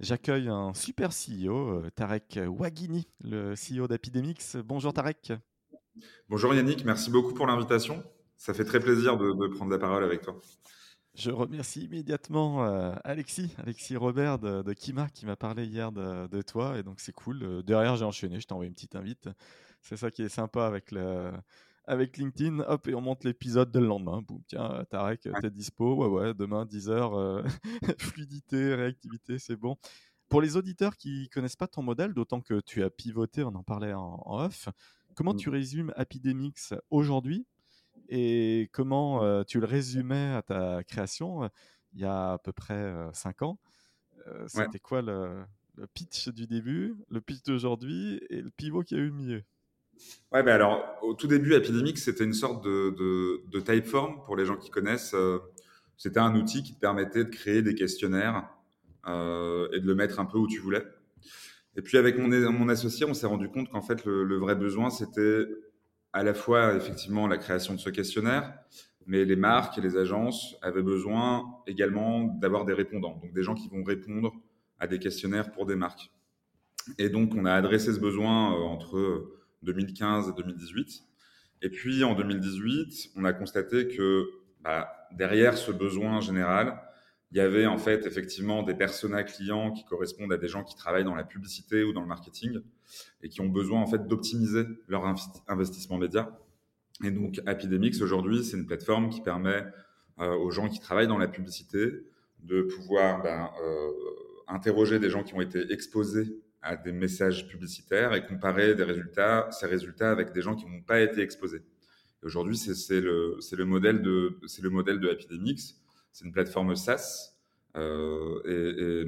J'accueille un super CEO, euh, Tarek Wagini, le CEO d'Epidemix. Bonjour Tarek. Bonjour Yannick, merci beaucoup pour l'invitation. Ça fait très plaisir de, prendre la parole avec toi. Je remercie immédiatement euh, Alexis, Alexis Robert de, Kima qui m'a parlé hier de, toi et donc c'est cool. Derrière j'ai enchaîné, je t'ai envoyé une petite invite. C'est ça qui est sympa avec le, avec LinkedIn, hop, et on monte l'épisode de le lendemain. Boum, tiens, euh, Tarek, euh, t'es dispo? Ouais, ouais, demain, 10h, euh, fluidité, réactivité, c'est bon. Pour les auditeurs qui connaissent pas ton modèle, d'autant que tu as pivoté, on en parlait en, off, comment mmh. tu résumes Epidemics aujourd'hui et comment tu le résumais à ta création il y a à peu près 5 ans? C'était quoi le, le, pitch du début, le pitch d'aujourd'hui et le pivot qui a eu le milieu? Ouais, alors, au tout début, Epidemic, c'était une sorte de, de, typeform pour les gens qui connaissent. Euh, c'était un outil qui te permettait de créer des questionnaires euh, et de le mettre un peu où tu voulais. Et puis, avec mon, mon associé, on s'est rendu compte qu'en fait, le, vrai besoin, c'était à la fois, effectivement, la création de ce questionnaire, mais les marques et les agences avaient besoin également d'avoir des répondants, donc des gens qui vont répondre à des questionnaires pour des marques. Et donc, on a adressé ce besoin euh, entre 2015 et 2018. Et puis en 2018, on a constaté que bah, derrière ce besoin général, il y avait en fait effectivement des personas clients qui correspondent à des gens qui travaillent dans la publicité ou dans le marketing et qui ont besoin en fait d'optimiser leur investissement média. Et donc Epidemics aujourd'hui, c'est une plateforme qui permet euh, aux gens qui travaillent dans la publicité de pouvoir ben, euh, interroger des gens qui ont été exposés à des messages publicitaires et comparer des résultats, ces résultats avec des gens qui n'ont pas été exposés. Aujourd'hui, c'est le, le, modèle de, le modèle de Epidemics. C'est une plateforme SaaS euh,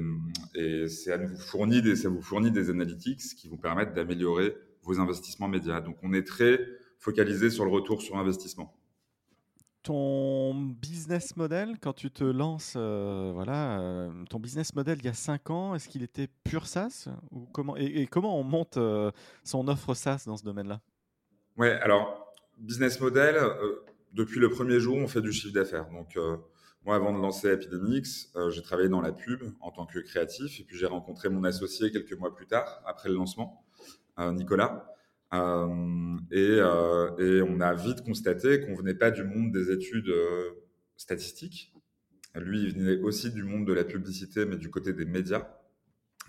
et, et, ça, vous fournit des, ça vous fournit des analytics qui vous permettent d'améliorer vos investissements médias. Donc, on est très focalisé sur le retour sur investissement ton business model, quand tu te lances, euh, voilà, euh, ton business model il y a 5 ans, est-ce qu'il était pur SaaS ou comment, et, comment on monte euh, son offre SaaS dans ce domaine-là? Ouais, alors, business model, depuis le premier jour, on fait du chiffre d'affaires. Donc, moi, avant de lancer Epidemics, j'ai travaillé dans la pub en tant que créatif, et puis j'ai rencontré mon associé quelques mois plus tard, après le lancement, Nicolas. Euh, et, euh, et, on a vite constaté qu'on venait pas du monde des études euh, statistiques. Lui, il venait aussi du monde de la publicité, mais du côté des médias.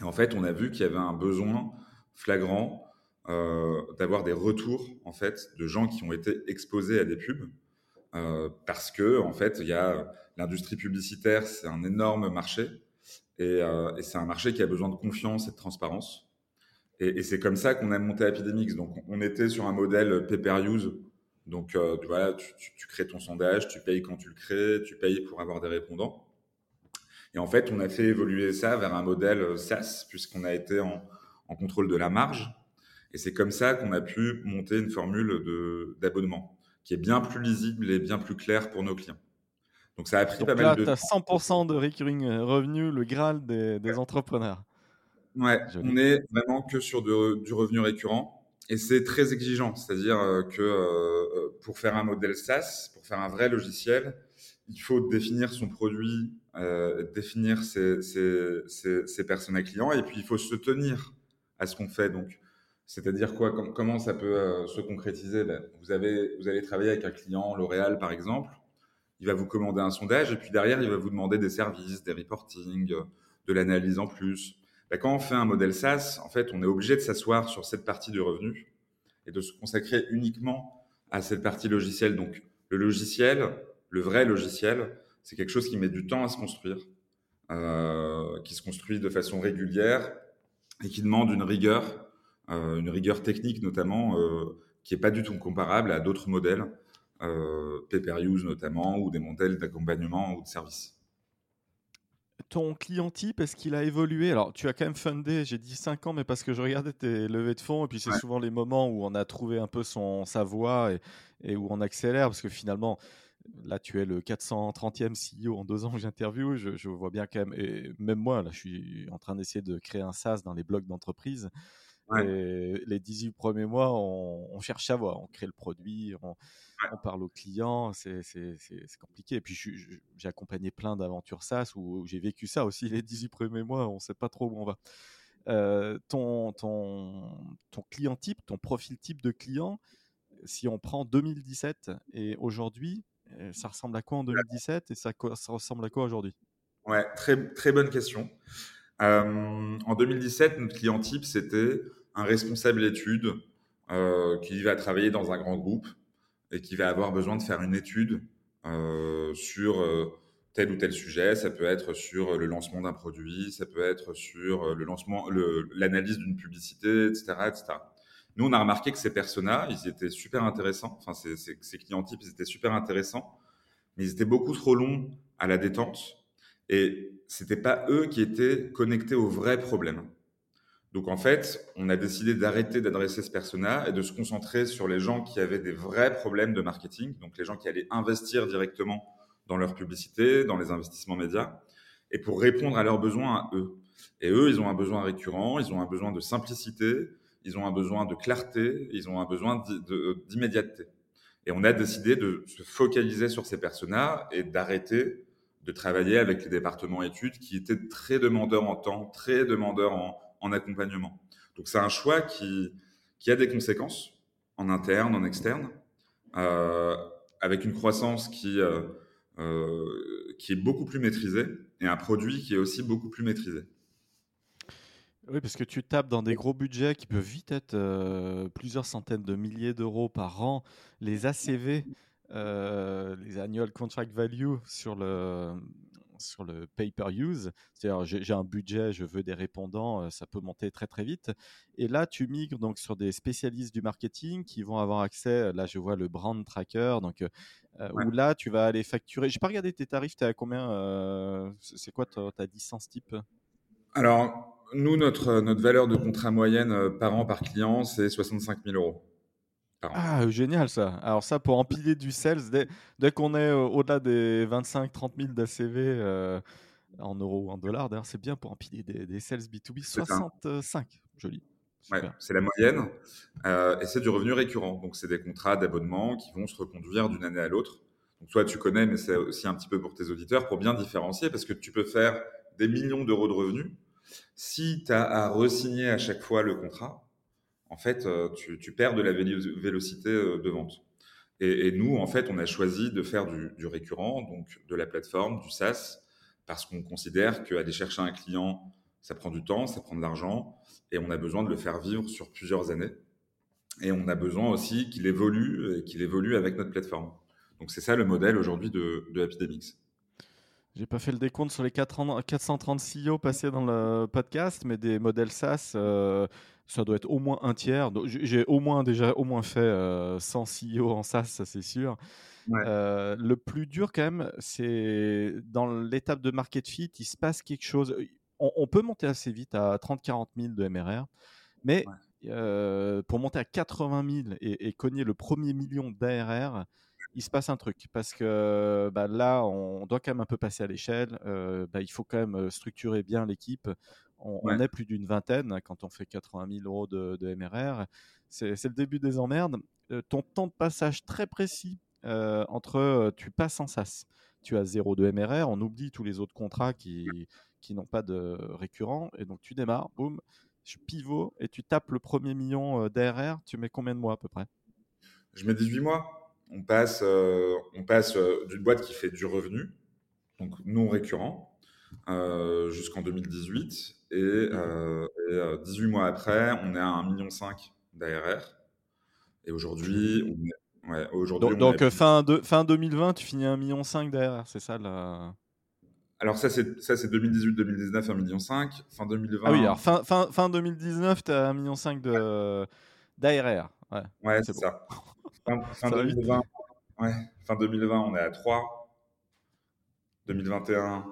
Et en fait, on a vu qu'il y avait un besoin flagrant d'avoir des retours en fait de gens qui ont été exposés à des pubs, parce que en fait, il y a l'industrie publicitaire, c'est un énorme marché, et c'est un marché qui a besoin de confiance et de transparence. Et, c'est comme ça qu'on a monté Epidemics. Donc, on était sur un modèle pay-per-use. Donc, euh, voilà, tu, crées ton sondage, tu payes quand tu le crées, tu payes pour avoir des répondants. Et en fait, on a fait évoluer ça vers un modèle SaaS, puisqu'on a été en, contrôle de la marge. Et c'est comme ça qu'on a pu monter une formule d'abonnement qui est bien plus lisible et bien plus claire pour nos clients. Donc, ça a pris pas mal de temps. 100% de recurring revenus, le Graal des, des entrepreneurs. Ouais, on est vraiment que sur du revenu récurrent. Et c'est très exigeant. C'est-à-dire euh, que euh, pour faire un modèle SaaS, pour faire un vrai logiciel, il faut définir son produit, euh, définir ses, ses, ses, ses personas clients. Et puis il faut se tenir à ce qu'on fait. Donc, c'est-à-dire quoi Comment ça peut se concrétiser? Ben, vous, avez, vous allez travailler avec un client, L'Oréal par exemple, il va vous commander un sondage. Et puis derrière, il va vous demander des services, des reporting, de l'analyse en plus bah, quand on fait un modèle SaaS, en fait, on est obligé de s'asseoir sur cette partie du revenu et de se consacrer uniquement à cette partie logicielle. Donc, le logiciel, le vrai logiciel, c'est quelque chose qui met du temps à se construire, euh, qui se construit de façon régulière et qui demande une rigueur, euh, une rigueur technique notamment, euh, qui n'est pas du tout comparable à d'autres modèles, pay-per-use notamment, ou des modèles d'accompagnement ou de service. Ton client type, est-ce qu'il a évolué? Alors, tu as quand même fundé, j'ai dit 5 ans, mais parce que je regardais tes levées de fonds, et puis c'est souvent les moments où on a trouvé un peu son, sa voie et, et où on accélère, parce que finalement, là, tu es le 430e CEO en deux ans que j'interviewe. Je, vois bien quand même, et même moi, là, je suis en train d'essayer de créer un SaaS dans les blogs d'entreprise. les 18 premiers mois, on, cherche à voir, on crée le produit, on, parle aux clients, c'est compliqué. Et puis, j'ai accompagné plein d'aventures SaaS où, j'ai vécu ça aussi. Les 18 premiers mois, on ne sait pas trop où on va. Euh, ton, ton, ton client type, ton profil type de client, si on prend 2017 et aujourd'hui, ça ressemble à quoi en 2017 et ça, ça ressemble à quoi aujourd'hui? Ouais, très, très bonne question. Euh, en 2017, notre client type, c'était un responsable d'études euh, qui va travailler dans un grand groupe et qui va avoir besoin de faire une étude euh, sur tel ou tel sujet. Ça peut être sur le lancement d'un produit, ça peut être sur le lancement, l'analyse d'une publicité, etc., etc. Nous, on a remarqué que ces personas, ils étaient super intéressants. Enfin, ces, ces, clients types, ils étaient super intéressants, mais ils étaient beaucoup trop longs à la détente. Et c'était pas eux qui étaient connectés aux vrais problèmes. Donc, en fait, on a décidé d'arrêter d'adresser ce persona et de se concentrer sur les gens qui avaient des vrais problèmes de marketing. Donc, les gens qui allaient investir directement dans leur publicité, dans les investissements médias, et pour répondre à leurs besoins à eux. Et eux, ils ont un besoin récurrent, ils ont un besoin de simplicité, ils ont un besoin de clarté, ils ont un besoin d'immédiateté. Et on a décidé de se focaliser sur ces personas et d'arrêter de travailler avec les départements études qui étaient très demandeurs en temps, très demandeurs en, accompagnement. Donc c'est un choix qui, a des conséquences en interne, en externe, euh, avec une croissance qui, euh, euh, qui est beaucoup plus maîtrisée et un produit qui est aussi beaucoup plus maîtrisé. Oui, parce que tu tapes dans des gros budgets qui peuvent vite être plusieurs centaines de milliers d'euros par an. Les ACV, les Annual Contract Value sur le, sur le pay-per-use, c'est-à-dire j'ai un budget, je veux des répondants, euh, ça peut monter très très vite. Et là, tu migres donc sur des spécialistes du marketing qui vont avoir accès, là je vois le brand tracker, donc où là tu vas aller facturer. J'ai pas regardé tes tarifs, tu es à combien C'est quoi ta, ta licence type? Alors, nous, notre, notre valeur de contrat moyenne euh, par an, par client, c'est 65 000 euros. Ah, génial ça. Alors ça, pour empiler du sales, dès, qu'on est euh, au-delà des 25-30 000 d'ACV euh, en euros ou en dollars, d'ailleurs, c'est bien pour empiler des, sales B2B. 65, joli. Ouais, c'est la moyenne et c'est du revenu récurrent. Donc, c'est des contrats d'abonnement qui vont se reconduire d'une année à l'autre. Donc, toi, tu connais, mais c'est aussi un petit peu pour tes auditeurs, pour bien différencier, parce que tu peux faire des millions d'euros de revenus si tu as à resigner à chaque fois le contrat, en fait, euh, tu, perds de la vélocité euh, de vente. Et, nous, en fait, on a choisi de faire du, récurrent, donc de la plateforme, du SaaS, parce qu'on considère qu'aller chercher un client, ça prend du temps, ça prend de l'argent, et on a besoin de le faire vivre sur plusieurs années. Et on a besoin aussi qu'il évolue, et qu'il évolue avec notre plateforme. Donc c'est ça le modèle aujourd'hui de, de Epidemics. J'ai pas fait le décompte sur les 430 CEO passés dans le podcast, mais des modèles SaaS, euh, ça doit être au moins un tiers. J'ai au moins déjà au moins fait 100 euh, CEO en SaaS, ça c'est sûr. Euh, le plus dur quand même, c'est dans l'étape de market fit, il se passe quelque chose. On, peut monter assez vite à 30-40 000 de MRR, mais pour monter à 80 000 et, et cogner le premier million d'ARR, il se passe un truc parce que bah, là, on doit quand même un peu passer à l'échelle. Euh, bah, il faut quand même structurer bien l'équipe. On, est plus d'une vingtaine quand on fait 80 000 euros de, MRR. C'est le début des emmerdes. Euh, ton temps de passage très précis euh, entre tu passes en SaaS, tu as zéro de MRR, on oublie tous les autres contrats qui, qui n'ont pas de récurrent, et donc tu démarres, boum, je pivot et tu tapes le premier million d'ARR. Tu mets combien de mois à peu près? Je mets 18 mois on passe, euh, on passe euh, d'une boîte qui fait du revenu, donc non récurrent, euh, jusqu'en 2018. Et, 18 mois après, on est à 1,5 million d'ARR. Et aujourd'hui, aujourd'hui. Donc, fin, de, fin 2020, tu finis à 1,5 million d'ARR, c'est ça la. Alors ça c'est ça c'est 2018-2019 1,5 million. Fin 2020. Ah oui, alors fin, fin, fin 2019 tu as 1,5 million de d'ARR. Ouais, ouais c'est ça. Fin, 2020, ouais, fin 2020, on est à 3. 2021,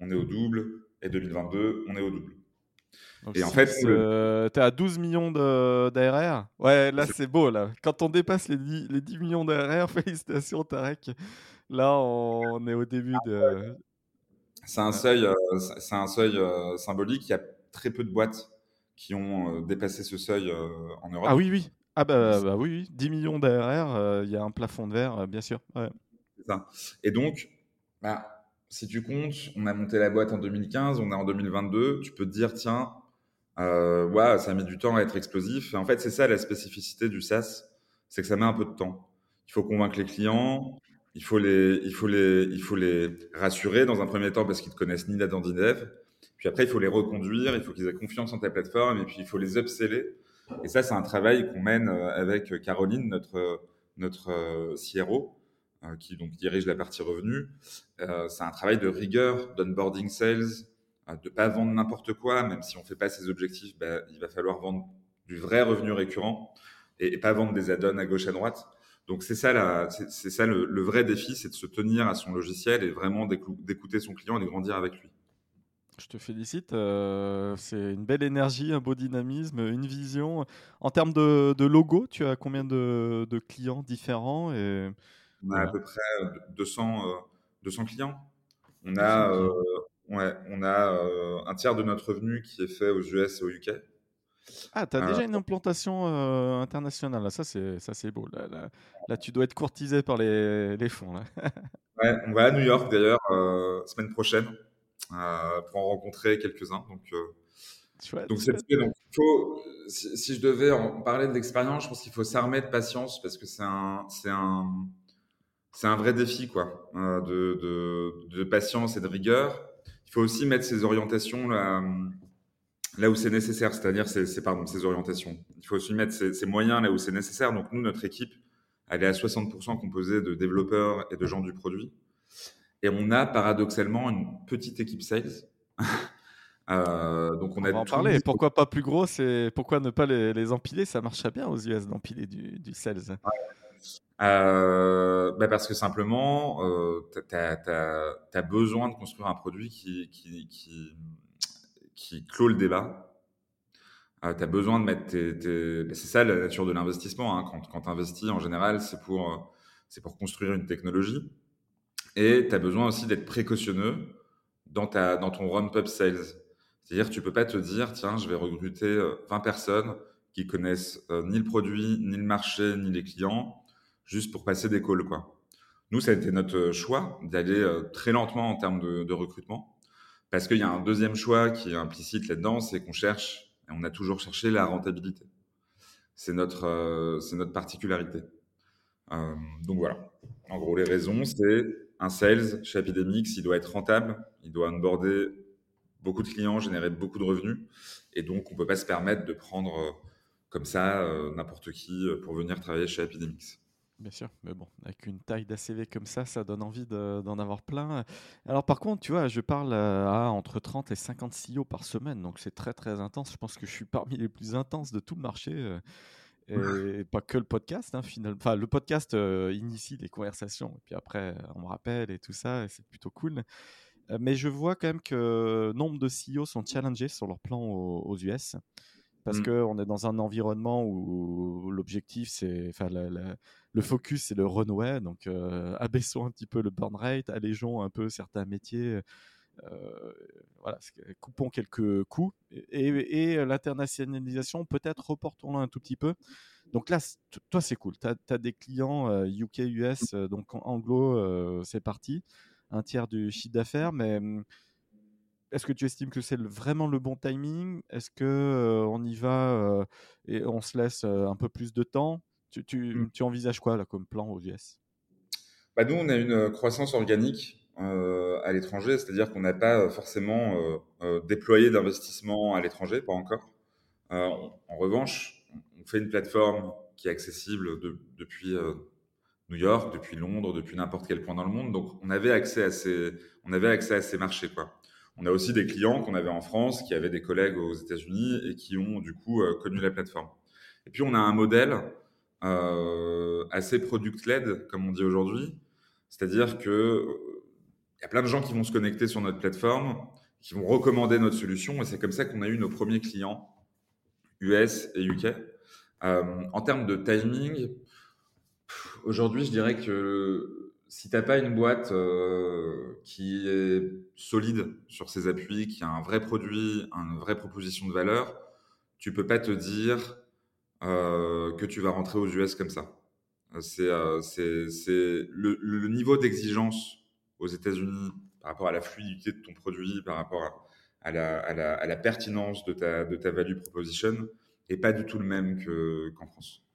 on est au double, et 2022, on est au double. et en fait, euh, tu es à 12 millions d'ARR. Ouais, là, c'est beau. Là. Quand on dépasse les 10, les 10 millions d'ARR, félicitations, Tarek. Là, on est au début de. C'est un seuil, euh, c'est un seuil euh, symbolique. Il y a très peu de boîtes qui ont dépassé ce seuil en Europe. Ah oui, oui. Ah bah, bah oui, oui, 10 millions d'ARR, il y a un plafond de verre, bien sûr. Ça. Et donc, bah, si tu comptes, on a monté la boîte en 2015, on est en 2022, tu peux te dire, tiens, euh, ouais, ça mis du temps à être explosif. Et en fait, c'est ça la spécificité du SaaS, c'est que ça met un peu de temps. Il faut convaincre les clients, il faut les, il faut les, il faut les rassurer dans un premier temps parce qu'ils ne connaissent ni la dev. Puis après, il faut les reconduire, il faut qu'ils aient confiance en ta plateforme et puis il faut les upseller. Et ça, c'est un travail qu'on mène euh, avec Caroline, notre, notre euh, CRO, qui donc dirige la partie revenu. c'est un travail de rigueur, d'onboarding sales, de ne pas vendre n'importe quoi, même si on ne fait pas ses objectifs, bah, il va falloir vendre du vrai revenu récurrent et, pas vendre des add-ons à gauche à droite. Donc c'est ça, c'est ça le, vrai défi, c'est de se tenir à son logiciel et vraiment d'écouter son client et de grandir avec lui. Je te félicite, euh, c'est une belle énergie, un beau dynamisme, une vision. En termes de, logo, tu as combien de, clients différents et... On a à peu près 200, 200 clients. On a, Ouais, on a euh, un tiers de notre revenu qui est fait aux US et au UK. Ah, tu as déjà euh, une implantation euh, internationale. Ça, c'est, ça, c'est beau. Là, là, tu dois être courtisé par les, les fonds. Là. ouais, on va à New York d'ailleurs, semaine prochaine, pour en rencontrer quelques-uns. Donc, donc, faut, si, si, je devais en parler de l'expérience, je pense qu'il faut s'armer de patience parce que c'est un, c'est un, c'est un vrai défi quoi, de, de, de, patience et de rigueur il faut aussi mettre ses orientations là, là où c'est nécessaire, c'est-à-dire pardon, ses orientations. Il faut aussi mettre ses, moyens là où c'est nécessaire. Donc nous, notre équipe, elle est à 60% composée de développeurs et de gens du produit. Et on a paradoxalement une petite équipe sales. euh, donc on, a va en parler. Pourquoi pas plus gros C'est pourquoi ne pas les, les, empiler? Ça marche bien aux US d'empiler du, du, sales. Euh, bah parce que simplement, euh, tu as, besoin de construire un produit qui, qui, clôt le débat. Euh, tu as besoin de mettre tes... Bah, c'est ça la nature de l'investissement. Hein. Quand, tu investis, en général, c'est pour, c'est pour construire une technologie. Et tu as besoin aussi d'être précautionneux dans, ton ramp-up sales. C'est-à-dire, tu peux pas te dire, tiens, je vais recruter 20 personnes qui connaissent ni le produit, ni le marché, ni les clients juste pour passer des calls. Quoi. Nous, ça a été notre choix d'aller euh, très lentement en termes de, recrutement, parce qu'il y a un deuxième choix qui est implicite là-dedans, c'est qu'on cherche, et on a toujours cherché la rentabilité. C'est notre, euh, c'est notre particularité. Euh, donc voilà. En gros, les raisons, c'est un sales chez Epidemics, il doit être rentable, il doit onboarder beaucoup de clients, générer beaucoup de revenus, et donc on ne peut pas se permettre de prendre comme ça n'importe qui pour venir travailler chez Epidemics. Bien sûr, mais bon, avec une taille d'ACV comme ça, ça donne envie d'en avoir plein. Alors par contre, tu vois, je parle euh, à entre 30 et 50 CEO par semaine, donc c'est très très intense. Je pense que je suis parmi les plus intenses de tout le marché. Euh, et pas que le podcast, hein, finalement. Enfin, le podcast euh, initie des conversations, et puis après, on me rappelle et tout ça, et c'est plutôt cool. mais je vois quand même que nombre de CEO sont challengés sur leur plan aux, US parce mmh. qu'on est dans un environnement où l'objectif, c'est, enfin, le focus, c'est le runway. Donc, euh, abaissons un petit peu le burn rate, allégeons un peu certains métiers. Euh, voilà, coupons quelques coûts. Et, l'internationalisation, peut-être reportons-la un tout petit peu. Donc là, toi, c'est cool. Tu as, des clients UK, euh, US, donc anglo, c'est parti. Un tiers du chiffre d'affaires, mais hum, est-ce que tu estimes que c'est vraiment le bon timing? Est-ce que on y va et on se laisse un peu plus de temps? Mmh. Tu, envisages quoi là, comme plan aux US bah, Nous, on a une croissance organique à l'étranger, c'est-à-dire qu'on n'a pas forcément déployé d'investissement à l'étranger, pas encore. en revanche, on fait une plateforme qui est accessible depuis New York, depuis Londres, depuis n'importe quel point dans le monde. Donc, on avait accès à ces, on avait accès à ces marchés. Quoi. On a aussi des clients qu'on avait en France, qui avaient des collègues aux États-Unis et qui ont du coup connu la plateforme. Et puis, on a un modèle euh, assez product-led, comme on dit aujourd'hui. C'est-à-dire que il y a plein de gens qui vont se connecter sur notre plateforme, qui vont recommander notre solution, et c'est comme ça qu'on a eu nos premiers clients US et UK. en termes de timing, aujourd'hui, je dirais que si tu n'as pas une boîte qui est solide sur ses appuis, qui a un vrai produit, une vraie proposition de valeur, tu peux pas te dire que tu vas rentrer aux US comme ça. C'est le, niveau d'exigence aux États-Unis par rapport à la fluidité de ton produit, par rapport à, la, pertinence de ta value proposition, n'est pas du tout le même qu'en France.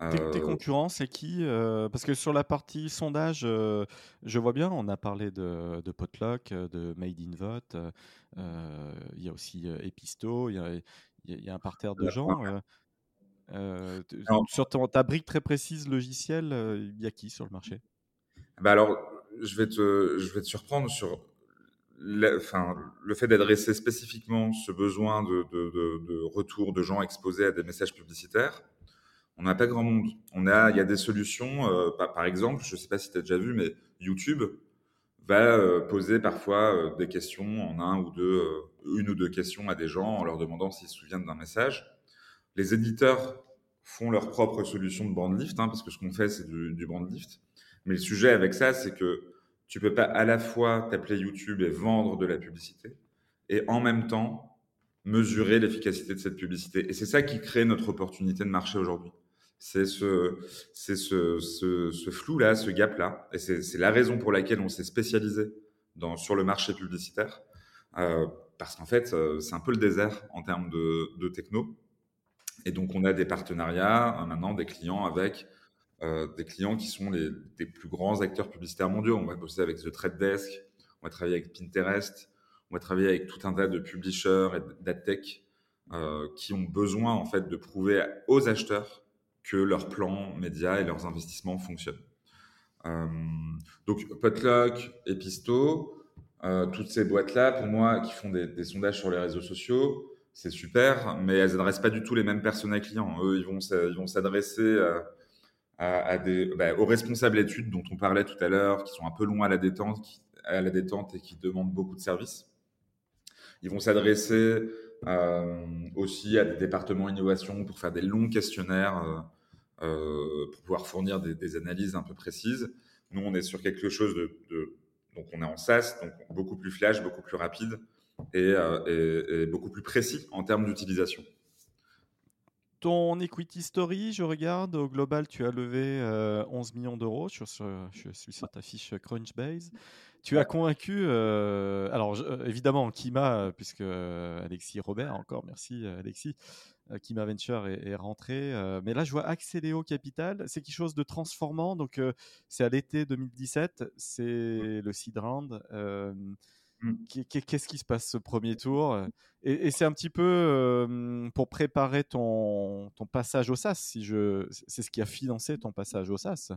Tes, euh, concurrents, c'est qui euh, Parce que sur la partie sondage, euh, je vois bien, on a parlé de, de Potluck, de Made in Vote, il y a aussi Episto, il y a, y a, un parterre de gens. sur ta brique très précise logicielle, il y a qui sur le marché? Bah alors, je vais, te, je vais te surprendre sur enfin, le fait d'adresser spécifiquement ce besoin de, de, retour de gens exposés à des messages publicitaires on n'a pas grand monde. On a, il y a des solutions, euh, par, exemple, je ne sais pas si tu as déjà vu, mais YouTube va euh, poser parfois euh, des questions en un ou deux, une ou deux questions à des gens en leur demandant s'ils se souviennent d'un message. Les éditeurs font leur propre solution de brand lift, hein, parce que ce qu'on fait, c'est du, du brand lift. Mais le sujet avec ça, c'est que tu peux pas à la fois t'appeler YouTube et vendre de la publicité, et en même temps mesurer l'efficacité de cette publicité. Et c'est ça qui crée notre opportunité de marché aujourd'hui c'est ce, c'est ce, ce, flou-là, ce gap-là. Et c'est la raison pour laquelle on s'est spécialisé dans, sur le marché publicitaire. Euh, parce qu'en fait, euh, c'est un peu le désert en termes de, techno. Et donc, on a des partenariats, euh, maintenant, des clients avec des clients qui sont les, des plus grands acteurs publicitaires mondiaux. On va bosser avec The Trade Desk, on va travailler avec Pinterest, on va travailler avec tout un tas de publishers et d'adtech qui ont besoin, en fait, de prouver aux acheteurs que leur plan média et leurs investissements fonctionnent. Euh, donc Potluck, Episto, euh, toutes ces boîtes-là, pour moi, qui font des, sondages sur les réseaux sociaux, c'est super, mais elles n'adressent pas du tout les mêmes personnes clients. Eux, ils vont, s'adresser euh, à, bah, aux responsables études dont on parlait tout à l'heure, qui sont un peu longs à la détente, à la détente et qui demandent beaucoup de services. Ils vont s'adresser aussi à des départements innovation pour faire des longs questionnaires euh, euh, pour pouvoir fournir des, analyses un peu précises. Nous, on est sur quelque chose de, donc on est en SaaS, donc beaucoup plus flash, beaucoup plus rapide et, beaucoup plus précis en termes d'utilisation. Ton equity story, je regarde, au global, tu as levé 11 millions d'euros. Je, sur ta fiche Crunchbase. Tu as convaincu, euh, alors euh, évidemment Kima, euh, puisque Alexis Robert, encore merci Alexis, Kima Venture est, rentré. mais là, je vois Accéléo Capital, c'est quelque chose de transformant. Donc, c'est à l'été 2017, c'est le seed round. Mmh. Qu'est-ce qui se passe ce premier tour? Et, c'est un petit peu pour préparer ton, ton passage au SAS, si je, c'est ce qui a financé ton passage au SAS.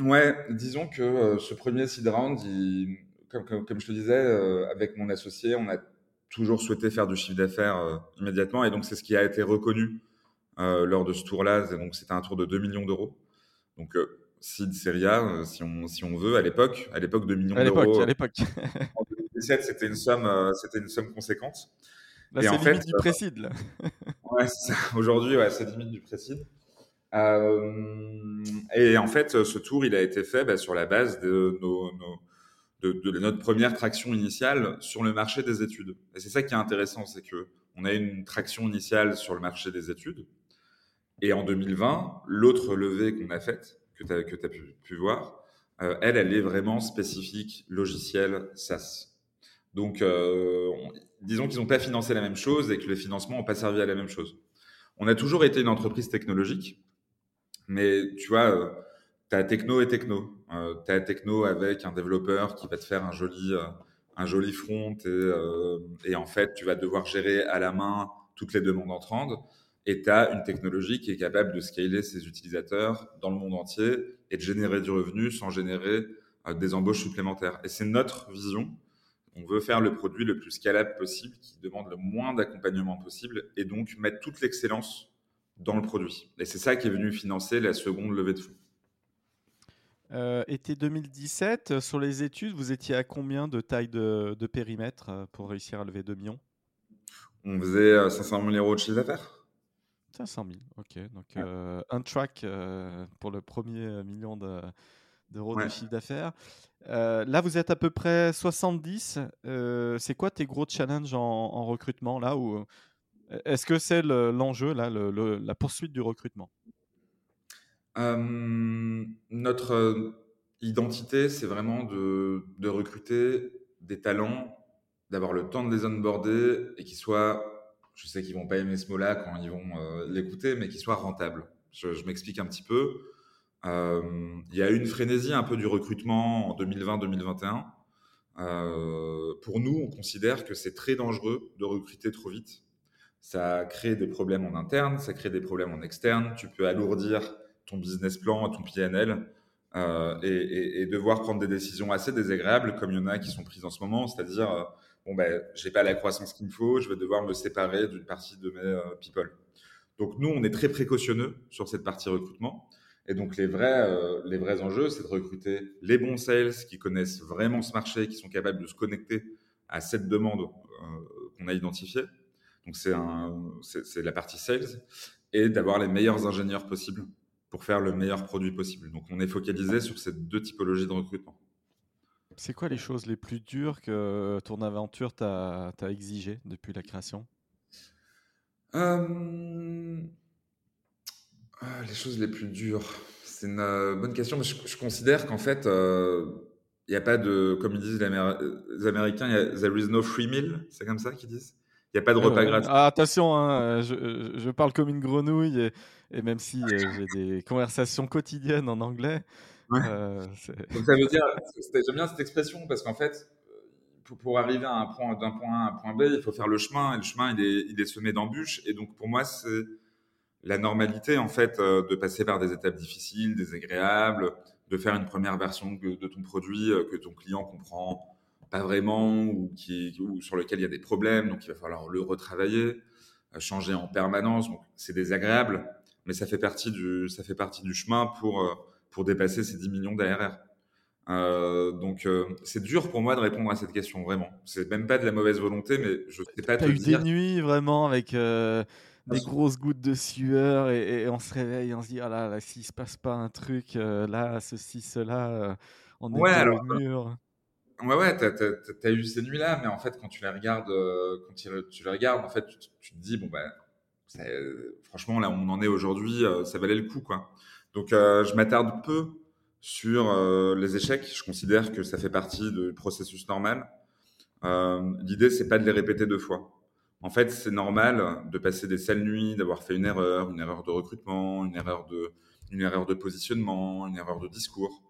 Ouais, disons que euh, ce premier seed round, comme, comme, je te disais, euh, avec mon associé, on a toujours souhaité faire du chiffre d'affaires euh, immédiatement. Et donc, c'est ce qui a été reconnu lors de ce tour-là. Donc, c'était un tour de 2 millions d'euros. Donc, seed série A, si, on, si on veut, à l'époque, à l'époque 2 millions d'euros. À l'époque, En 2017, c'était une somme, c'était une somme conséquente. Là, c'est limite fait, du précide, là. ouais, Aujourd'hui, ouais, c'est limite du précide. Euh, et en fait, ce tour, il a été fait bah, sur la base de, notre première traction initiale sur le marché des études. Et c'est ça qui est intéressant, c'est que on a une traction initiale sur le marché des études. Et en 2020, l'autre levée qu'on a faite, que tu as, pu voir, euh, elle, elle est vraiment spécifique logiciel SaaS. Donc, euh, disons qu'ils n'ont pas financé la même chose et que les financements n'ont pas servi à la même chose. On a toujours été une entreprise technologique, mais tu vois, euh, techno et techno. Euh, tu as techno avec un développeur qui va te faire un joli, euh, un joli front et, et, en fait, tu vas devoir gérer à la main toutes les demandes entrantes. Et tu as une technologie qui est capable de scaler ses utilisateurs dans le monde entier et de générer du revenu sans générer des embauches supplémentaires. Et c'est notre vision. On veut faire le produit le plus scalable possible, qui demande le moins d'accompagnement possible, et donc mettre toute l'excellence dans le produit. Et c'est ça qui est venu financer la seconde levée de fonds. été 2017, sur les études, vous étiez à combien de taille de, de périmètre pour réussir à lever 2 millions? On faisait 500 000 euros de chiffre d'affaires. 500 000, ok. Donc un track pour le premier million d'euros de, chiffre d'affaires. là, vous êtes à peu près 70. c'est quoi tes gros challenges en, recrutement là ou Est-ce que c'est l'enjeu, la poursuite du recrutement? Notre identité, c'est vraiment de, recruter des talents, d'avoir le temps de les onboarder et qu'ils soient je sais qu'ils vont pas aimer ce mot-là quand ils vont euh, l'écouter, mais qu'il soit rentable. Je, m'explique un petit peu. Euh, il y a eu une frénésie un peu du recrutement en 2020-2021. Euh, pour nous, on considère que c'est très dangereux de recruter trop vite. Ça crée des problèmes en interne, ça crée des problèmes en externe. Tu peux alourdir ton business plan, ton PNL. et, et, devoir prendre des décisions assez désagréables, comme il y en a qui sont prises en ce moment, c'est-à-dire bon, ben, j'ai pas la croissance qu'il me faut, je vais devoir me séparer d'une partie de mes euh, people. Donc, nous, on est très précautionneux sur cette partie recrutement. Et donc, les vrais, euh, les vrais enjeux, c'est de recruter les bons sales qui connaissent vraiment ce marché, qui sont capables de se connecter à cette demande euh, qu'on a identifiée. Donc, c'est, la partie sales. Et d'avoir les meilleurs ingénieurs possibles pour faire le meilleur produit possible. Donc, on est focalisé sur ces deux typologies de recrutement. C'est quoi les choses les plus dures que ton aventure t'a exigé depuis la création? Euh, ah, Les choses les plus dures, c'est une euh, bonne question, mais je, considère qu'en fait, il euh, n'y a pas de, comme ils disent les, Américains, y a, there is no free meal, c'est comme ça qu'ils disent? N'y a pas de repas gratuit. Ah, attention, hein, je, je, parle comme une grenouille et, et même si j'ai des conversations quotidiennes en anglais, euh, Donc ça veut dire, j'aime bien cette expression parce qu'en fait, pour, pour, arriver à un point, d'un point A à un point B, il faut faire le chemin et le chemin il est, il est semé d'embûches. Et donc pour moi, c'est la normalité en fait euh, de passer par des étapes difficiles, désagréables, de faire une première version de, ton produit euh, que ton client comprend pas vraiment ou, qui, ou sur lequel il y a des problèmes, donc il va falloir le retravailler, changer en permanence. Donc c'est désagréable, mais ça fait partie du, ça fait partie du chemin pour pour dépasser ces 10 millions d'ARR. Euh, donc euh, c'est dur pour moi de répondre à cette question vraiment. C'est même pas de la mauvaise volonté, mais je sais pas. T'as eu des nuits vraiment avec euh, des grosses gouttes de sueur et, on se réveille, on se dit ah là, là s'il se passe pas un truc là, ceci, cela, on est ouais, le mur. Ouais ouais, t'as as, eu ces nuits là, mais en fait quand tu les regardes, quand tu, les regardes, en fait tu, te dis bon ben franchement là on en est aujourd'hui, ça valait le coup quoi. Donc, euh, je m'attarde peu sur euh, les échecs. Je considère que ça fait partie du processus normal. Euh, L'idée, c'est pas de les répéter deux fois. En fait, c'est normal de passer des sales nuits, d'avoir fait une erreur, une erreur de recrutement, une erreur de, une erreur de positionnement, une erreur de discours.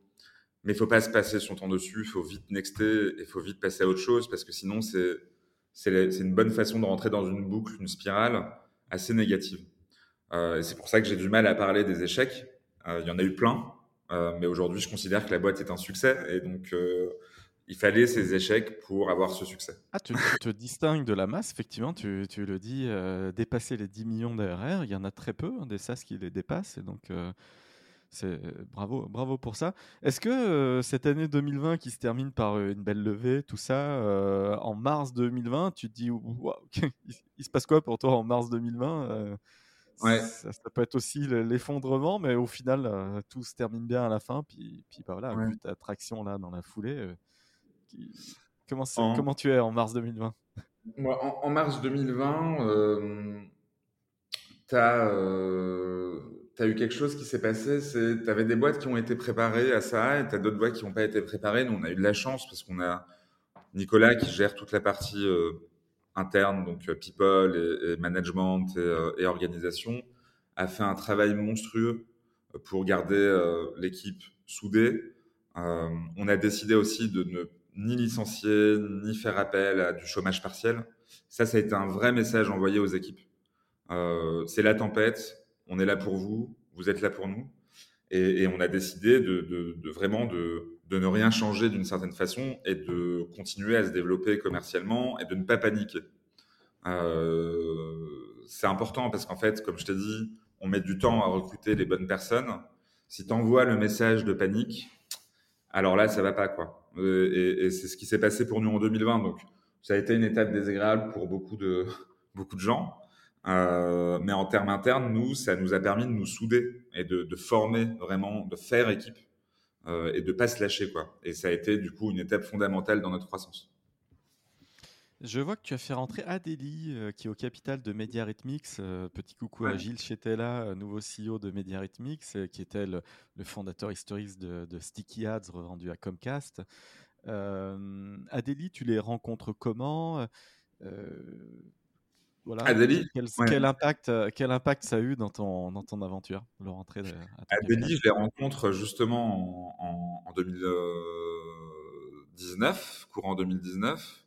Mais il faut pas se passer son temps dessus. Il faut vite nexter et il faut vite passer à autre chose parce que sinon, c'est c'est une bonne façon de rentrer dans une boucle, une spirale assez négative. Euh, c'est pour ça que j'ai du mal à parler des échecs euh, il y en a eu plein, euh, mais aujourd'hui, je considère que la boîte est un succès et donc il fallait ces échecs pour avoir ce succès. Ah, tu, te distingues de la masse, effectivement, tu, tu le dis, dépasser les 10 millions d'ARR, il y en a très peu, hein, des SaaS qui les dépassent, et donc c'est bravo, bravo pour ça. Est-ce que cette année 2020 qui se termine par une belle levée, tout ça, en mars 2020, tu te dis, il, se passe quoi pour toi en mars 2020 Ouais. Ça, peut être aussi l'effondrement, mais au final, euh, tout se termine bien à la fin. Puis, puis bah voilà, vu ta traction là dans la foulée, euh, comment, comment tu es en mars 2020 Moi, en, mars 2020, euh, tu as, as, eu quelque chose qui s'est passé. Tu avais des boîtes qui ont été préparées à ça et tu as d'autres boîtes qui n'ont pas été préparées. Nous, on a eu de la chance parce qu'on a Nicolas qui gère toute la partie interne, donc euh, people et, management euh, et, organisation, a fait un travail monstrueux pour garder euh, l'équipe soudée. on a décidé aussi de ne ni licencier, ni faire appel à du chômage partiel. Ça, ça a été un vrai message envoyé aux équipes. c'est la tempête, on est là pour vous, vous êtes là pour nous. Et, on a décidé de, vraiment de, ne rien changer d'une certaine façon et de continuer à se développer commercialement et de ne pas paniquer. Euh, c'est important parce qu'en fait, comme je t'ai dit, on met du temps à recruter les bonnes personnes. Si tu envoies le message de panique, alors là, ça va pas, quoi. Et, et c'est ce qui s'est passé pour nous en 2020. Donc, ça a été une étape désagréable pour beaucoup de, beaucoup de gens. Euh, mais en termes internes, nous, ça nous a permis de nous souder et de, de former vraiment, de faire équipe euh, et de pas se lâcher, quoi. Et ça a été du coup une étape fondamentale dans notre croissance. Je vois que tu as fait rentrer Adélie, euh, qui est au capital de Media Euh, petit coucou à Gilles Chetella, nouveau CEO de Media euh, qui était le, fondateur historique de, de, Sticky Ads revendu à Comcast. Adélie, tu les rencontres comment? Voilà. Adélie, quel, impact, quel impact ça a eu dans ton, dans ton aventure, leur entrée Adélie, je les rencontre justement en, en 2019, courant 2019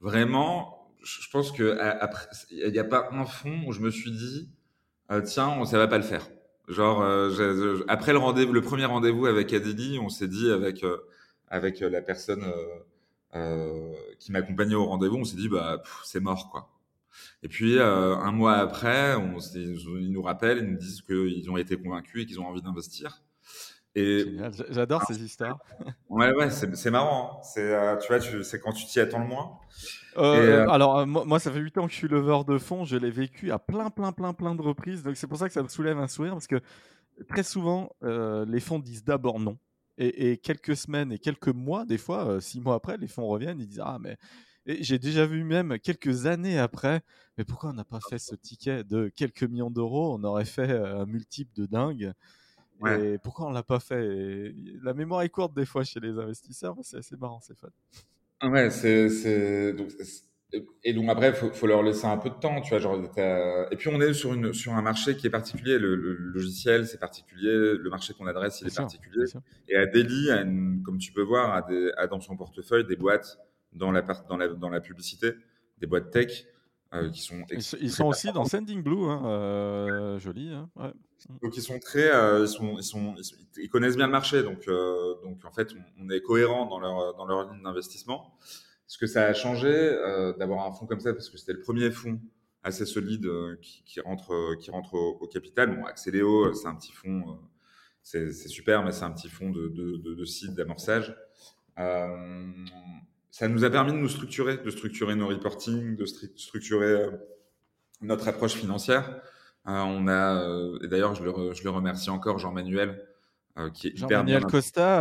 vraiment, je pense que après, il n'y a pas un fond où je me suis dit, euh, tiens, ça va pas le faire. Genre, euh, après le rendez-vous, le premier rendez-vous avec Adélie, on s'est dit avec euh, avec la personne qui m'accompagnait au rendez-vous, on s'est dit, bah, c'est mort, quoi. Et puis un mois après, on, ils nous rappellent, ils nous disent qu'ils ont été convaincus et qu'ils ont envie d'investir. J'adore ces histoires. Ouais, ouais, c'est marrant. Hein. C'est, euh, tu vois, c'est quand tu t'y attends le moins. Euh, euh, alors, moi, ça fait 8 ans que je suis leveur de fonds. Je l'ai vécu à plein, plein, plein, plein de reprises. Donc, c'est pour ça que ça me soulève un sourire parce que très souvent, les fonds disent d'abord non. Et, quelques semaines et quelques mois, des fois, six mois après, les fonds reviennent. Ils disent Ah, mais. J'ai déjà vu même quelques années après, mais pourquoi on n'a pas fait ce ticket de quelques millions d'euros? On aurait fait un multiple de dingue. Et pourquoi on l'a pas fait? La mémoire est courte des fois chez les investisseurs, mais c'est assez marrant, c'est fun. Ouais, c'est donc et donc après, faut, faut leur laisser un peu de temps, tu vois. Genre, et puis on est sur une sur un marché qui est particulier. Le, logiciel, c'est particulier. Le marché qu'on adresse, il est particulier. Et Adélie, comme tu peux voir, a, des, a dans son portefeuille des boîtes dans la dans la dans la publicité, des boîtes tech euh, qui sont ils, sont aussi dans Sending Blue, hein, euh, joli. Hein, ouais. Donc ils sont très, euh, ils, sont, ils, sont, ils, connaissent bien le marché, donc donc en fait on, est cohérent dans leur dans leur ligne d'investissement. Ce que ça a changé d'avoir un fonds comme ça, parce que c'était le premier fonds assez solide qui, qui, rentre qui rentre au, capital. Bon, Axeléo, c'est un petit fonds, c'est super, mais c'est un petit fonds de de, de, de site d'amorçage ça nous a permis de nous structurer, de structurer nos reporting, de structurer euh, notre approche financière. Euh, on a, euh, et d'ailleurs, je le, je le remercie encore, Jean-Manuel, qui est Jean-Manuel Costa,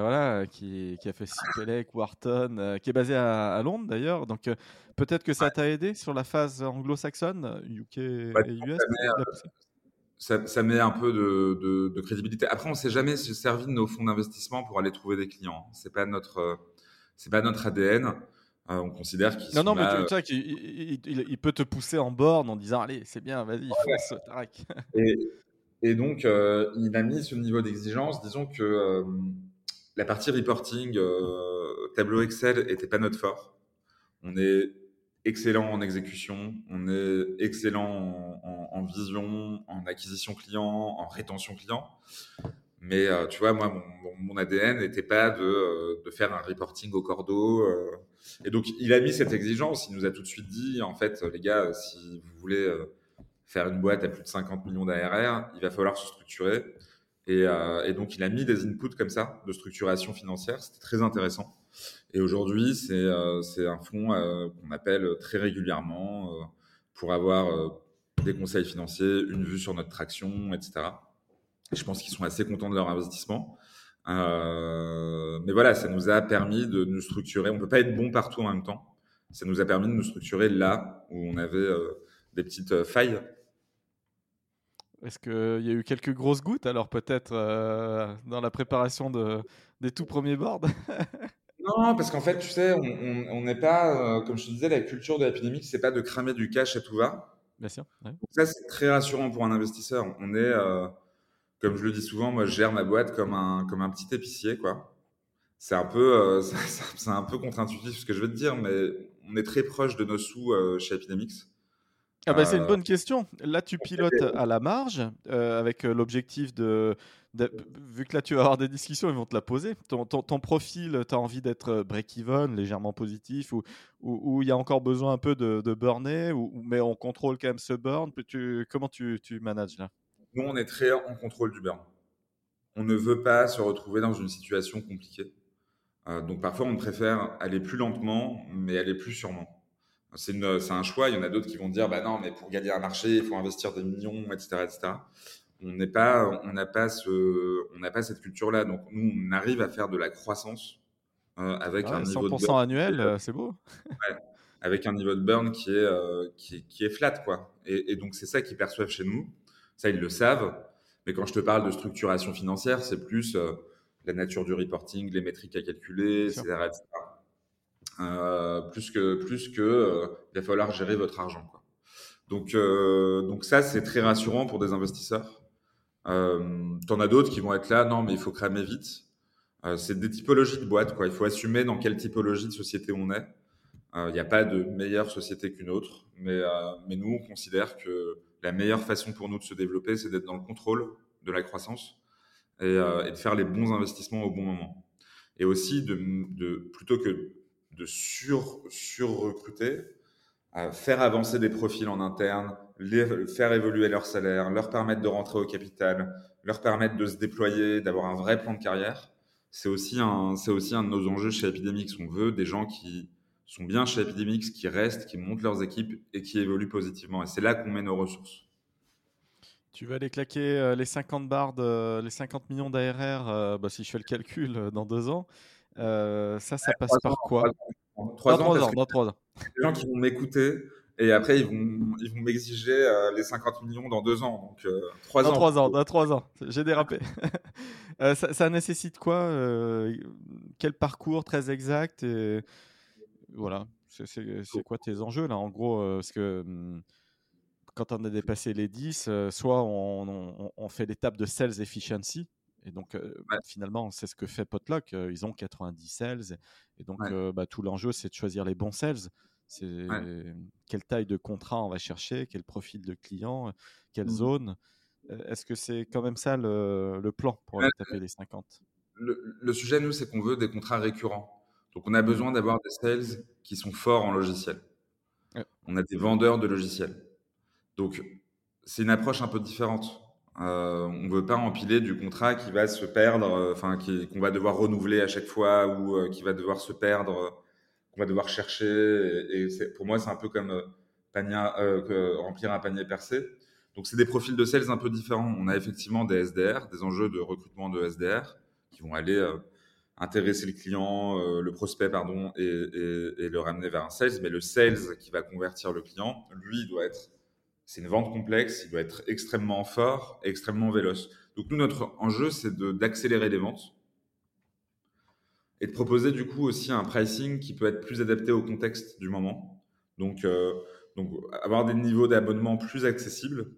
voilà, qui, qui, a fait Cipelec, Wharton, qui est basé à, Londres d'ailleurs. Donc peut-être que ça t'a aidé sur la phase anglo-saxonne, UK et US. Ça, ça, met un peu de, de, de crédibilité. Après, on ne s'est jamais servi de nos fonds d'investissement pour aller trouver des clients. C'est pas notre c'est pas notre ADN. Euh, on considère qu'il non non mais tu, vois qu'il il, peut te pousser en borne en disant allez c'est bien vas-y fonce et, et, donc euh, il a mis ce niveau d'exigence. Disons que euh, la partie reporting tableau Excel était pas notre fort. On est excellent en exécution on est excellent en vision en acquisition client en rétention client mais euh, tu vois, moi, mon, mon ADN n'était pas de, euh, de, faire un reporting au cordeau. Euh. Et donc, il a mis cette exigence. Il nous a tout de suite dit, en fait, les gars, si vous voulez faire une boîte à plus de 50 millions d'ARR, il va falloir se structurer. Et, et, donc, il a mis des inputs comme ça de structuration financière. C'était très intéressant. Et aujourd'hui, c'est un fonds qu'on appelle très régulièrement pour avoir des conseils financiers, une vue sur notre traction, etc je pense qu'ils sont assez contents de leur investissement. Euh, mais voilà, ça nous a permis de nous structurer. On peut pas être bon partout en même temps. Ça nous a permis de nous structurer là où on avait euh, des petites euh, failles. Est-ce qu'il y a eu quelques grosses gouttes alors peut-être dans la préparation de, des tout premiers boards? Non, parce qu'en fait, tu sais, on n'est pas, comme je te disais, la culture de l'épidémie, c'est pas de cramer du cash à tout va. Bien sûr. ça, c'est très rassurant pour un investisseur. On est, comme je le dis souvent, moi, je gère ma boîte comme un, comme un petit épicier, quoi. C'est un peu, euh, c'est un peu contre-intuitif ce que je veux te dire, mais on est très proche de nos sous euh, chez Epidemics. Ah bah, c'est une euh, bonne question. Là, tu pilotes à la marge avec l'objectif de, Vu que là, tu vas avoir des discussions, ils vont te la poser. Ton, ton, profil, tu as envie d'être break-even, légèrement positif, ou il y a encore besoin un peu de, de burner, ou, mais on contrôle quand même ce burn. Tu, comment tu, tu manages là? Nous, on est très en contrôle du burn. on ne veut pas se retrouver dans une situation compliquée. Euh, donc parfois, on préfère aller plus lentement, mais aller plus sûrement. C'est un choix. Il y en a d'autres qui vont dire, bah non, mais pour gagner un marché, il faut investir des millions, etc., etc. On n'est pas, on n'a pas ce, on n'a pas cette culture-là. Donc nous, on arrive à faire de la croissance euh, avec un niveau de burn, annuel, euh, c'est beau. avec un niveau de burn qui est, qui est, qui est flat, quoi. Et, et donc c'est ça qu'ils perçoivent chez nous. Ça, ils le savent. Mais quand je te parle de structuration financière, c'est plus euh, la nature du reporting, les métriques à calculer, etc. Euh, plus que, plus que euh, il va falloir gérer votre argent. Quoi. Donc, donc ça, c'est très rassurant pour des investisseurs. Euh, T'en as d'autres qui vont être là, non, mais il faut cramer vite. c'est des typologies de boîtes. Quoi. Il faut assumer dans quelle typologie de société on est. Il n'y a pas de meilleure société qu'une autre, mais, mais nous, on considère que la meilleure façon pour nous de se développer, c'est d'être dans le contrôle de la croissance et, euh, de faire les bons investissements au bon moment. Et aussi, de, plutôt que de sur, sur-recruter, faire avancer des profils en interne, les, faire évoluer leur salaire, leur permettre de rentrer au capital, leur permettre de se déployer, d'avoir un vrai plan de carrière. C'est aussi, un, aussi un de nos enjeux chez Epidemics. On veut des gens qui sont bien chez Epidemics, qui restent, qui montent leurs équipes et qui évoluent positivement. Et c'est là qu'on met nos ressources. Tu vas aller claquer euh, les 50 bars, les 50 millions d'ARR, euh, bah, si je fais le calcul, euh, dans deux ans. ça, ça passe par quoi? Trois ans, ans, dans trois ans. Les gens qui vont m'écouter et après ils vont, ils vont m'exiger les 50 millions dans deux ans. Donc trois dans ans. Trois ans, dans trois ans. J'ai dérapé. ça, ça, nécessite quoi Quel parcours très exact et voilà, c'est quoi tes enjeux là En gros, euh, parce que mmh, quand on a dépassé les 10, euh, soit on, fait l'étape de sales efficiency, et donc euh, finalement c'est ce que fait Potluck, ils ont 90 sales, et donc bah, tout l'enjeu c'est de choisir les bons sales. C'est quelle taille de contrat on va chercher, quel profil de client, quelle mmh. zone. Est-ce que c'est quand même ça le, plan pour aller taper les 50 le sujet, nous, c'est qu'on veut des contrats récurrents. Donc, on a besoin d'avoir des sales qui sont forts en logiciel. On a des vendeurs de logiciels. Donc, c'est une approche un peu différente. Euh, on ne veut pas empiler du contrat qui va se perdre, euh, enfin, qu'on va devoir renouveler à chaque fois ou euh, qui va devoir se perdre, qu'on va devoir chercher. Et, pour moi, c'est un peu comme remplir un panier percé. Donc, c'est des profils de sales un peu différents. On a effectivement des SDR, des enjeux de recrutement de SDR qui vont aller intéresser le client, euh, le prospect, pardon, et, le ramener vers un sales. Mais le sales qui va convertir le client, lui, doit être, c'est une vente complexe, il doit être extrêmement fort extrêmement véloce. Donc nous, notre enjeu, c'est d'accélérer les ventes et de proposer du coup aussi un pricing qui peut être plus adapté au contexte du moment. Donc, euh, donc avoir des niveaux d'abonnement plus accessibles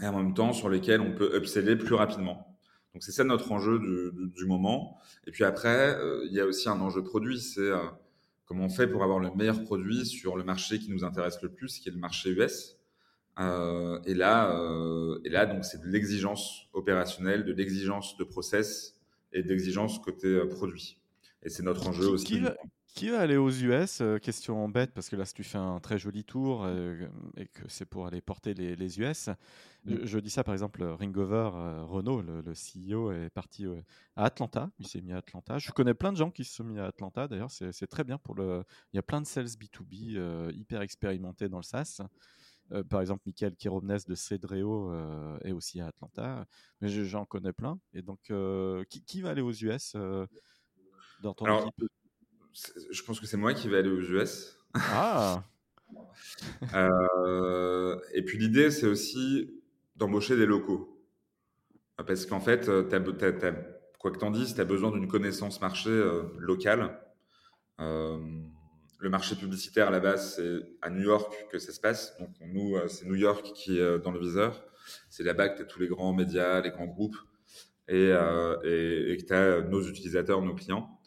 et en même temps sur lesquels on peut upseller plus rapidement. Donc c'est ça notre enjeu du, moment. Et puis après, euh, il y a aussi un enjeu produit, c'est euh, comment on fait pour avoir le meilleur produit sur le marché qui nous intéresse le plus, qui est le marché US. Euh, et là, et là, donc c'est de l'exigence opérationnelle, de l'exigence de process et d'exigence côté produit. Et c'est notre enjeu aussi. Qui va aller aux US Question bête, parce que là, si tu fais un très joli tour et que c'est pour aller porter les, US, je, dis ça par exemple, Ringover, Renault, le, CEO, est parti à Atlanta. Il s'est mis à Atlanta. Je connais plein de gens qui se sont mis à Atlanta. D'ailleurs, c'est très bien pour le. Il y a plein de sales B2B hyper expérimentés dans le SaaS. par exemple, Michael Kiromnes de Cedreo est aussi à Atlanta. Mais j'en connais plein. Et donc, qui, va aller aux US dans ton équipe? Je pense que c'est moi qui vais aller aux US. Ah euh, Et puis l'idée, c'est aussi d'embaucher des locaux. Parce qu'en fait, quoi que t'en dises, tu as besoin d'une connaissance marché euh, locale. Euh, le marché publicitaire, à la base, c'est à New York que ça se passe. Donc, nous, c'est New York qui est dans le viseur. C'est là-bas que tu as tous les grands médias, les grands groupes et, et, et que tu as nos utilisateurs, nos clients.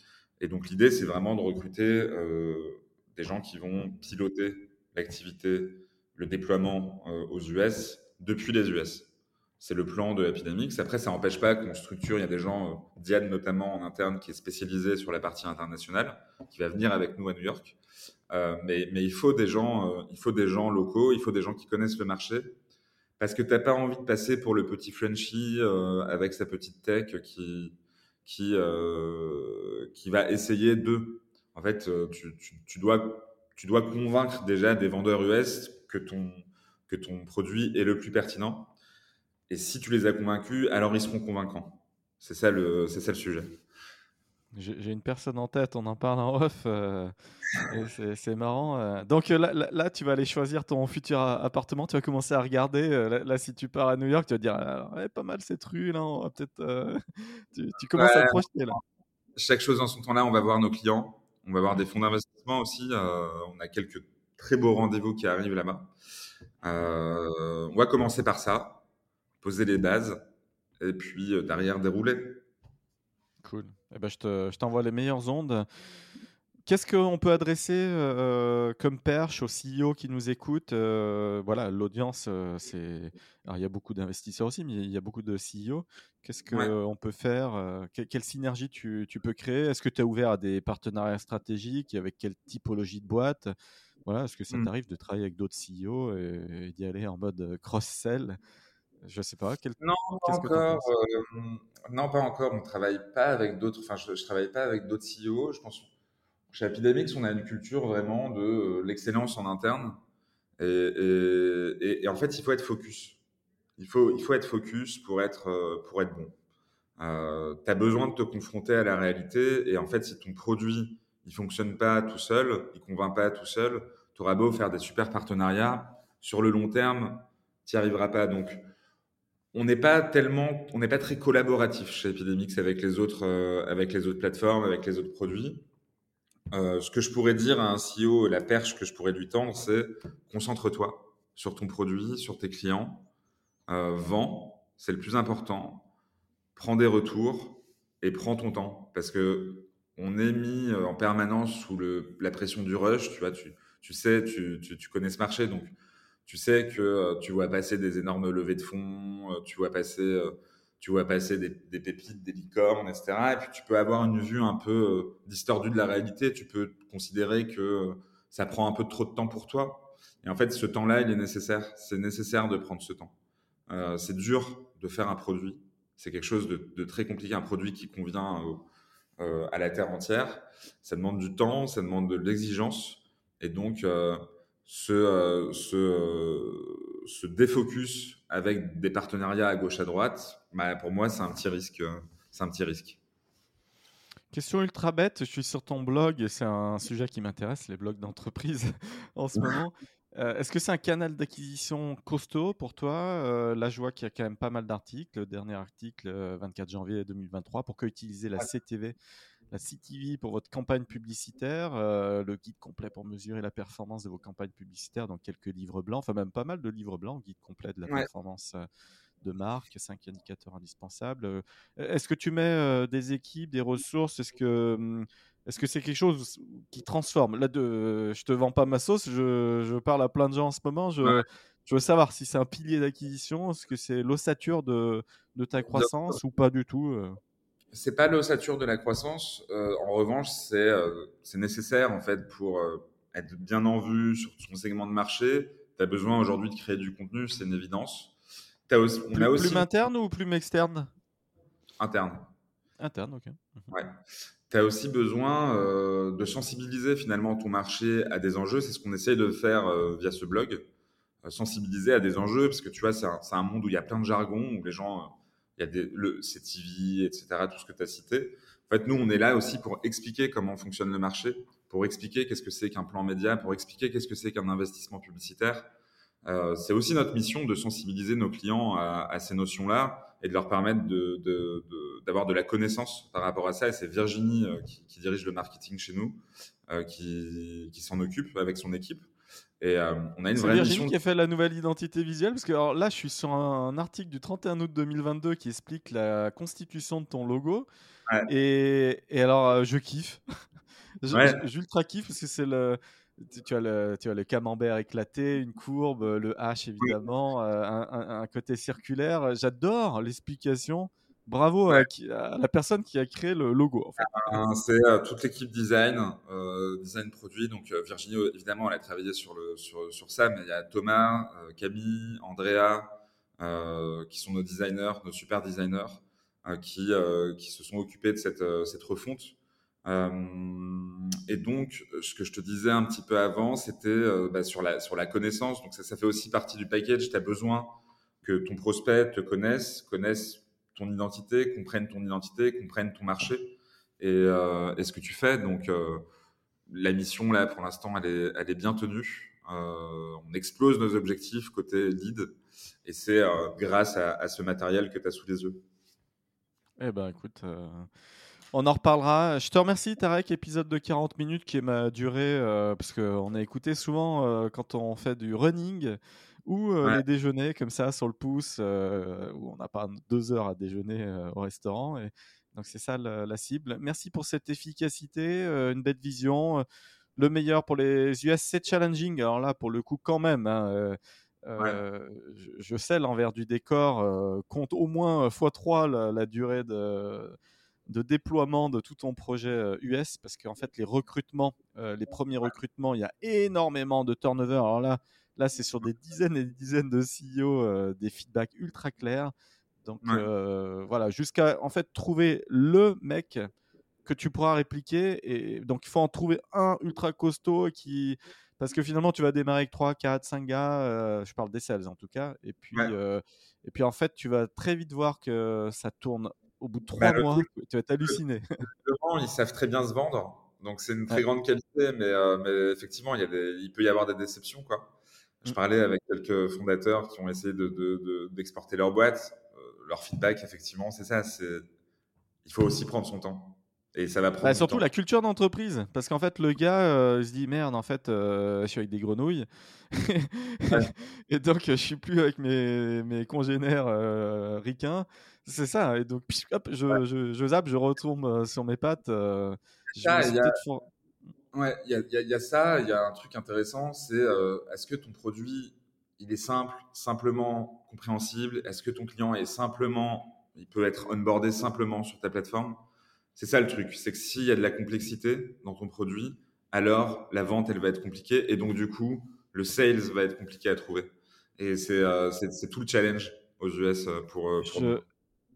Et donc l'idée, c'est vraiment de recruter euh, des gens qui vont piloter l'activité, le déploiement euh, aux US depuis les US. C'est le plan de Epidemics. Après, ça n'empêche pas qu'on structure. Il y a des gens, euh, Diane notamment en interne, qui est spécialisé sur la partie internationale, qui va venir avec nous à New York. mais, il faut des gens, il faut des gens locaux, il faut des gens qui connaissent le marché. parce que tu n'as pas envie de passer pour le petit Frenchie avec sa petite tech qui, qui, qui va essayer de. En fait, tu, tu, dois, tu dois convaincre déjà des vendeurs US que ton, que ton produit est le plus pertinent. Et si tu les as convaincus, alors ils seront convaincants. C'est ça le, c'est ça le sujet. J'ai une personne en tête, on en parle en off. Euh, c'est marrant. Euh. Donc euh, là, là, tu vas aller choisir ton futur appartement. Tu vas commencer à regarder. là, si tu pars à New York, tu vas te dire ah, pas mal cette rue. Là, on va peut-être. tu, tu, commences à te projeter là. Chaque chose en son temps là, on va voir nos clients. On va voir des fonds d'investissement aussi. on a quelques très beaux rendez-vous qui arrivent là-bas. on va commencer par ça, poser les bases, et puis derrière dérouler. Cool. Eh ben, je t'envoie les meilleures ondes. Qu'est-ce qu'on peut adresser euh, comme perche aux CEO qui nous écoutent euh, Voilà, l'audience, euh, c'est. Alors, il y a beaucoup d'investisseurs aussi, mais il y a beaucoup de CEO. Qu'est-ce qu'on peut faire Quelle synergie tu, peux créer? Est-ce que tu es ouvert à des partenariats stratégiques Avec quelle typologie de boîte? Voilà, Est-ce que ça mmh. t'arrive de travailler avec d'autres CEO et d'y aller en mode cross-sell? Je sais pas. Quel... Non, pas encore. Euh, non, pas encore. On travaille pas avec d'autres. Enfin, je, ne travaille pas avec d'autres CEO. Je pense. Chez Epidemics, on a une culture vraiment de euh, l'excellence en interne. Et, en fait, il faut être focus. Il faut, il faut être focus pour être, euh, pour être bon. tu as besoin de te confronter à la réalité. Et en fait, si ton produit il fonctionne pas tout seul, il convainc pas tout seul, tu auras beau faire des super partenariats. Sur le long terme, tu n'y arriveras pas. Donc, on n'est pas tellement, on n'est pas très collaboratif chez Epidemics avec les autres, euh, avec les autres plateformes, avec les autres produits. Euh, ce que je pourrais dire à un CEO, la perche que je pourrais lui tendre, c'est concentre-toi sur ton produit, sur tes clients, euh, vends, c'est le plus important, prends des retours et prends ton temps parce que on est mis en permanence sous la pression du rush. Tu vois, tu, sais, tu, tu, tu connais ce marché, donc tu sais que euh, tu vois passer des énormes levées de fonds, euh, tu vois passer, euh, tu vois passer des, pépites, des licornes, etc. Et puis tu peux avoir une vue un peu distordue de la réalité. Tu peux considérer que ça prend un peu trop de temps pour toi. Et en fait, ce temps-là, il est nécessaire. C'est nécessaire de prendre ce temps. c'est dur de faire un produit. C'est quelque chose de, très compliqué, un produit qui convient à la terre entière. Ça demande du temps, ça demande de l'exigence. Et donc, ce, euh, euh, ce, défocus avec des partenariats à gauche à droite, bah, pour moi, c'est un petit risque. Euh, c'est un petit risque. Question ultra bête, je suis sur ton blog et c'est un sujet qui m'intéresse, les blogs d'entreprise en ce moment. Est-ce que c'est un canal d'acquisition costaud pour toi? Là, je vois qu'il y a quand même pas mal d'articles. Le dernier article, 24 janvier 2023, pourquoi utiliser la CTV la CTV pour votre campagne publicitaire, euh, le guide complet pour mesurer la performance de vos campagnes publicitaires, dans quelques livres blancs, enfin même pas mal de livres blancs, guide complet de la performance euh, de marque, cinq indicateurs indispensables. Euh, est-ce que tu mets des équipes, des ressources? Est-ce que hum, est-ce que c'est quelque chose qui transforme? Là, de, je te vends pas ma sauce, je, parle à plein de gens en ce moment. Je, je veux savoir si c'est un pilier d'acquisition, est-ce que c'est l'ossature de, de ta croissance ou pas du tout c'est pas l'ossature de la croissance. Euh, en revanche, c'est euh, c'est nécessaire en fait pour euh, être bien en vue sur son segment de marché. Tu as besoin aujourd'hui de créer du contenu, c'est une évidence. As aussi, on plus, a aussi... plume interne ou plume externe? Interne. Interne, ok. Mhm. Ouais. Tu as aussi besoin de sensibiliser finalement ton marché à des enjeux. C'est ce qu'on essaye de faire via ce blog. sensibiliser à des enjeux, parce que tu vois, c'est un, un, monde où il y a plein de jargon, où les gens il y a des, le CTV, etc., tout ce que tu as cité. En fait, nous, on est là aussi pour expliquer comment fonctionne le marché, pour expliquer qu'est-ce que c'est qu'un plan média, pour expliquer qu'est-ce que c'est qu'un investissement publicitaire. Euh, c'est aussi notre mission de sensibiliser nos clients à, ces notions-là et de leur permettre d'avoir de, la connaissance par rapport à ça. Et c'est Virginie euh, qui, dirige le marketing chez nous, euh, qui s'en occupe avec son équipe. Et euh, on a une vraie Virginie qui a fait la nouvelle identité visuelle parce que alors là, je suis sur un, article du 31 août 2022 qui explique la constitution de ton logo. Et, et, alors, euh, je kiffe. J'ultra kiffe parce que c'est le. Tu as, le, tu as le camembert éclaté, une courbe, le H évidemment, euh, un, un, côté circulaire. J'adore l'explication bravo à, la personne qui a créé le logo. Euh, c'est euh, toute l'équipe design, euh, design produit. Donc Virginie, évidemment, elle a travaillé sur, le, sur, sur ça, mais il y a Thomas, Camille, Andrea, qui sont nos designers, nos super designers, qui, qui se sont occupés de cette, cette refonte. et donc, ce que je te disais un petit peu avant, c'était bah, sur, la, sur la connaissance. Donc, ça, ça fait aussi partie du package. Tu as besoin que ton prospect te connaisse, connaisse ton identité, comprenne ton identité, comprenne ton marché et, euh, et ce que tu fais. Donc, euh, la mission, là, pour l'instant, elle est, elle est bien tenue. Euh, on explose nos objectifs côté lead et c'est grâce à, ce matériel que tu as sous les yeux. Eh ben, écoute, on en reparlera. Je te remercie, Tarek, épisode de 40 minutes qui est ma durée, parce qu'on a écouté souvent quand on fait du running ou les déjeuners comme ça sur le pouce, où on n'a pas deux heures à déjeuner au restaurant. Et donc c'est ça la, cible. Merci pour cette efficacité, une belle vision. Le meilleur pour les US, c'est challenging. Alors là, pour le coup, quand même. Hein, je, sais, l'envers du décor compte au moins x3 la, durée de, de, déploiement de tout ton projet US parce qu'en fait, les recrutements, les premiers recrutements, il y a énormément de turnover. Alors là, Là, c'est sur des dizaines et des dizaines de CEO, euh, des feedbacks ultra clairs. Donc euh, voilà, jusqu'à en fait trouver le mec que tu pourras répliquer. Et donc il faut en trouver un ultra costaud qui. Parce que finalement, tu vas démarrer avec 3, 4, 5 gars. Euh, je parle des sales en tout cas. Et puis, et puis en fait, tu vas très vite voir que ça tourne au bout de 3 bah, mois. tu vas t'halluciner. Ils savent très bien se vendre. Donc c'est une très grande qualité. Mais, mais effectivement, il, y a des, il peut y avoir des déceptions. quoi. Je parlais avec quelques fondateurs qui ont essayé d'exporter de, leur boîte. Euh, leur feedback, effectivement, c'est ça. Il faut aussi prendre son temps. Et ça va prendre. Bah, surtout la culture d'entreprise. Parce qu'en fait, le gars euh, se dit merde, en fait, euh, je suis avec des grenouilles. et donc, je suis plus avec mes, mes congénères ricains. C'est ça. Et donc, hop, je, je, je, zappe, je retombe sur mes pattes. je Ouais, il y a, ça. Il y a un truc intéressant, c'est euh, est-ce que ton produit, il est simple, simplement compréhensible? Est-ce que ton client est simplement, il peut être onboardé simplement sur ta plateforme? C'est ça le truc, c'est que s'il y a de la complexité dans ton produit, alors la vente, elle va être compliquée et donc du coup, le sales va être compliqué à trouver. Et c'est euh, tout le challenge aux US euh, pour, pour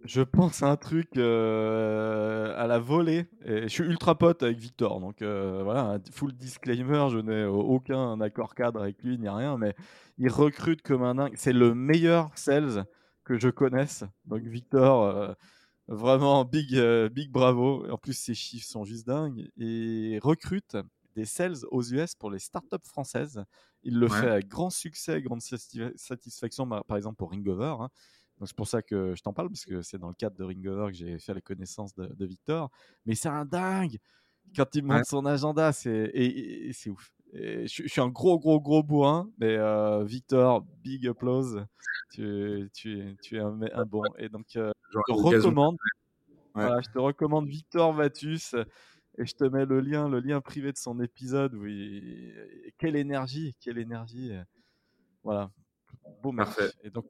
je pense à un truc euh, à la volée. Et je suis ultra pote avec Victor, donc euh, voilà, full disclaimer, je n'ai aucun accord cadre avec lui ni rien, mais il recrute comme un dingue. C'est le meilleur sales que je connaisse. Donc Victor, euh, vraiment big, big bravo. En plus, ses chiffres sont juste dingues. Et recrute des sales aux US pour les startups françaises. Il le fait avec grand succès, grande satisfaction, bah, par exemple pour Ringover. Hein c'est pour ça que je t'en parle, parce que c'est dans le cadre de Ringover que j'ai fait la connaissance de, Victor. Mais c'est un dingue Quand il montre son agenda, c'est et, c'est ouf. je, suis un gros, gros, gros bourrin, mais euh, Victor, big applause. Tu, tu, tu es un, bon. Et donc, euh, je te recommande. je te recommande Victor Vatus et je te mets le lien, le lien privé de son épisode. Oui, quelle énergie, quelle énergie. Voilà, beau Parfait. Et donc,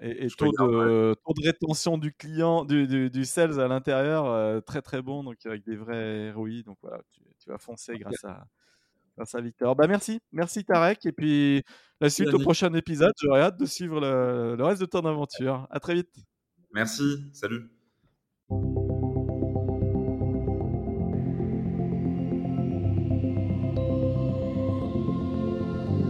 et, taux, de, taux, de, rétention du client, du, du, sales à l'intérieur, euh, très très bon, donc avec des vrais ROI. Donc voilà, tu, vas foncer grâce à, grâce à Victor. Bah merci, merci Tarek. Et puis la suite au prochain épisode. J'aurais hâte de suivre le, le reste de ton aventure. À très vite. Merci, salut.